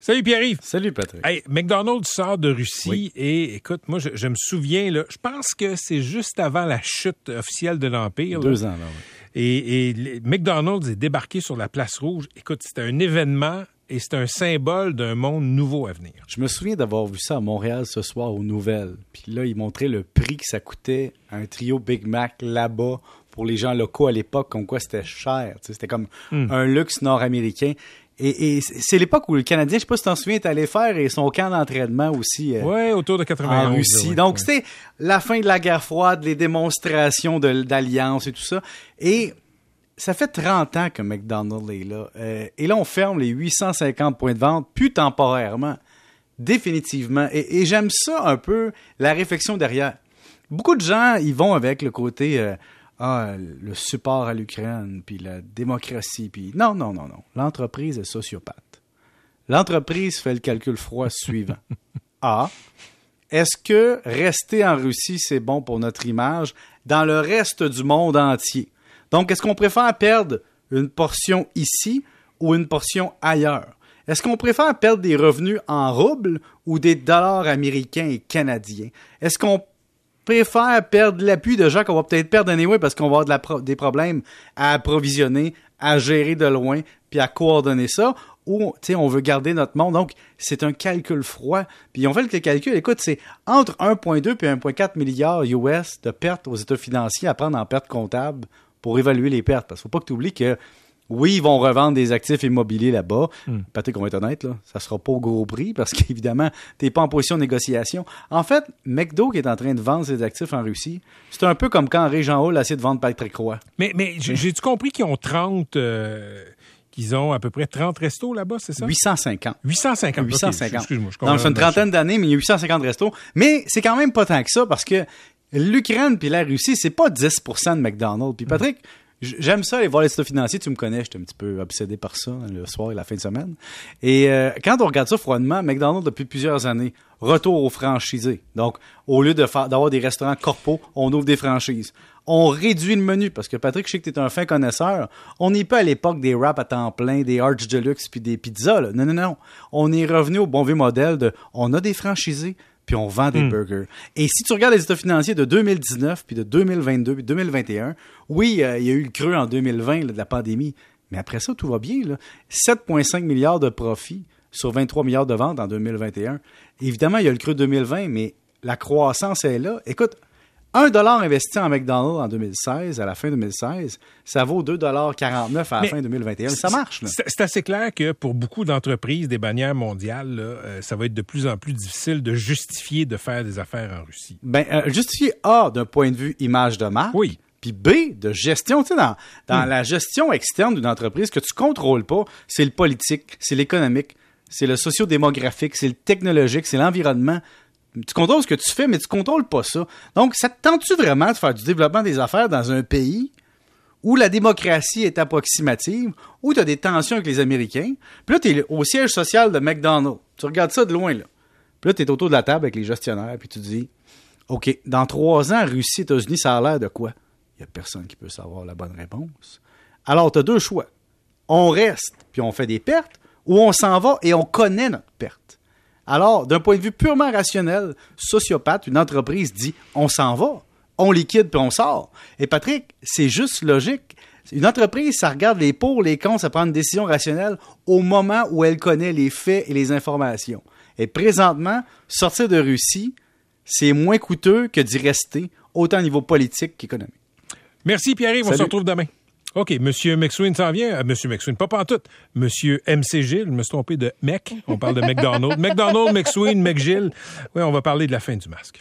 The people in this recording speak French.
Salut Pierre-Yves. Salut Patrick. Hey, McDonald's sort de Russie et écoute, moi je, me souviens, là, je pense que c'est juste avant la chute officielle de l'Empire. Deux ans, là, oui. Et, et McDonald's est débarqué sur la place rouge. Écoute, c'était un événement et c'est un symbole d'un monde nouveau à venir. Je me souviens d'avoir vu ça à Montréal ce soir aux nouvelles. Puis là, ils montraient le prix que ça coûtait un trio Big Mac là-bas pour les gens locaux à l'époque, comme quoi c'était cher. C'était comme hmm. un luxe nord-américain. Et, c'est l'époque où le Canadien, je sais pas si tu t'en souviens, est allé faire et son camp d'entraînement aussi. Euh, ouais, autour de 91. En Russie. Donc, c'était la fin de la guerre froide, les démonstrations d'alliance et tout ça. Et ça fait 30 ans que McDonald's est là. Euh, et là, on ferme les 850 points de vente, plus temporairement, définitivement. Et, j'aime ça un peu, la réflexion derrière. Beaucoup de gens, ils vont avec le côté... Euh, ah, le support à l'Ukraine, puis la démocratie, puis non, non, non, non. L'entreprise est sociopathe. L'entreprise fait le calcul froid suivant. A. Est-ce que rester en Russie, c'est bon pour notre image dans le reste du monde entier? Donc, est-ce qu'on préfère perdre une portion ici ou une portion ailleurs? Est-ce qu'on préfère perdre des revenus en roubles ou des dollars américains et canadiens? Est-ce qu'on préfère perdre l'appui de gens qu'on va peut-être perdre anyway parce qu'on va avoir des problèmes à approvisionner, à gérer de loin, puis à coordonner ça, ou on veut garder notre monde. Donc, c'est un calcul froid. Puis on fait le calcul, écoute, c'est entre 1,2 et 1,4 milliard US de pertes aux états financiers à prendre en pertes comptables pour évaluer les pertes. Parce qu'il ne faut pas que tu oublies que oui, ils vont revendre des actifs immobiliers là-bas. Hmm. Patrick, on va être honnête, là, ça sera pas au gros prix parce qu'évidemment, tu n'es pas en position de négociation. En fait, McDo qui est en train de vendre ses actifs en Russie, c'est un peu comme quand Régent Hall a essayé de vendre Patrick Roy. Mais, mais j'ai-tu compris qu'ils ont 30... Euh, qu'ils ont à peu près 30 restos là-bas, c'est ça? 850. 850. 850. Excuse-moi. Je Donc, c'est une trentaine d'années, mais il y a 850 restos. Mais c'est quand même pas tant que ça parce que l'Ukraine puis la Russie, c'est pas 10% de McDonald's. Puis Patrick, J'aime ça, aller voir les états financiers. Tu me connais, j'étais un petit peu obsédé par ça hein, le soir et la fin de semaine. Et euh, quand on regarde ça froidement, McDonald's, depuis plusieurs années, retour aux franchisés. Donc, au lieu d'avoir des restaurants corpaux, on ouvre des franchises. On réduit le menu, parce que Patrick, je sais que tu es un fin connaisseur. On n'est pas à l'époque des wraps à temps plein, des arch deluxe puis des pizzas. Non, non, non. On est revenu au bon vieux modèle de on a des franchisés, puis on vend des hmm. burgers. Et si tu regardes les états financiers de 2019, puis de 2022, puis 2021, oui, euh, il y a eu le creux en 2020 de la pandémie, mais après ça, tout va bien. 7,5 milliards de profits sur 23 milliards de ventes en 2021. Évidemment, il y a le creux de 2020, mais la croissance est là. Écoute, un dollar investi en McDonald's en 2016, à la fin 2016, ça vaut 2,49 à la fin 2021. Ça marche. C'est assez clair que pour beaucoup d'entreprises des bannières mondiales, euh, ça va être de plus en plus difficile de justifier de faire des affaires en Russie. Ben, euh, justifier A, d'un point de vue image de marque. Oui. Puis B, de gestion. Tu sais, dans, dans hmm. la gestion externe d'une entreprise que tu contrôles pas, c'est le politique, c'est l'économique, c'est le socio-démographique, c'est le technologique, c'est l'environnement tu contrôles ce que tu fais, mais tu contrôles pas ça. Donc, ça te tente-tu vraiment de faire du développement des affaires dans un pays où la démocratie est approximative, où tu as des tensions avec les Américains, puis là, tu es au siège social de McDonald's. Tu regardes ça de loin, là. Puis là, tu es autour de la table avec les gestionnaires, puis tu dis, OK, dans trois ans, Russie, États-Unis, ça a l'air de quoi? Il n'y a personne qui peut savoir la bonne réponse. Alors, tu as deux choix. On reste, puis on fait des pertes, ou on s'en va et on connaît notre perte. Alors, d'un point de vue purement rationnel, sociopathe, une entreprise dit on s'en va, on liquide puis on sort. Et Patrick, c'est juste logique. Une entreprise, ça regarde les pour, les contre, ça prend une décision rationnelle au moment où elle connaît les faits et les informations. Et présentement, sortir de Russie, c'est moins coûteux que d'y rester, autant au niveau politique qu'économique. Merci Pierre, on se retrouve demain. OK, M. McSween s'en vient. Euh, M. McSween, pas pantoute. M. McGill, je me suis trompé de mec. On parle de McDonald's. McDonald's, McSween, McGill. Oui, on va parler de la fin du masque.